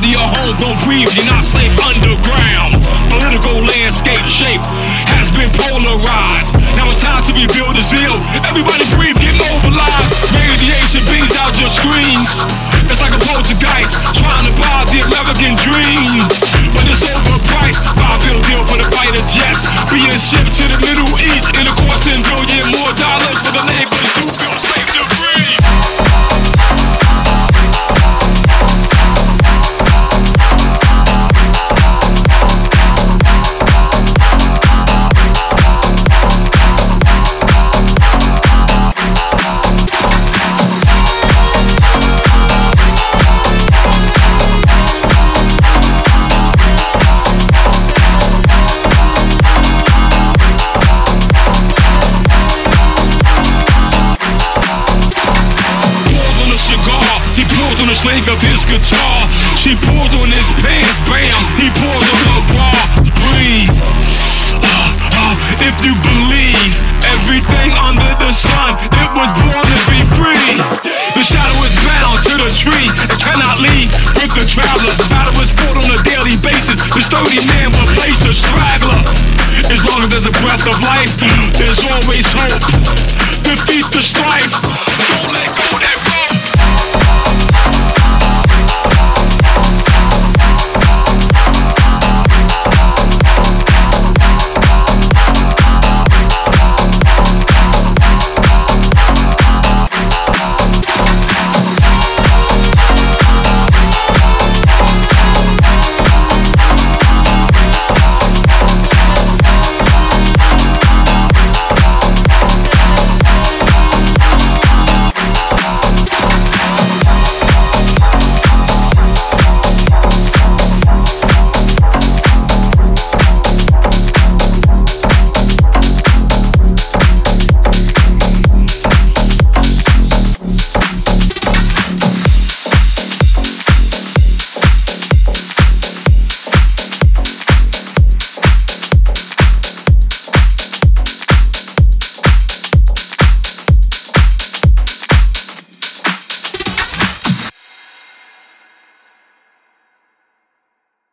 surrounded your home, don't breathe, you're not safe underground. Political landscape shape has been polarized. Now it's time to rebuild the zeal. Everybody breathe, get mobilized. Radiation beams out your screens. It's like a poltergeist trying to buy the American dream. But it's overpriced. Five bill deal for the fighter jets. Being shipped the string of his guitar. She pulls on his pants, bam, he pulls on her bra. Breathe. Ah, ah, if you believe everything under the sun, it was born to be free. The shadow is bound to the tree and cannot leave with the traveler. The battle is fought on a daily basis. The sturdy man will place the straggler. As long as there's a breath of life, there's always hope.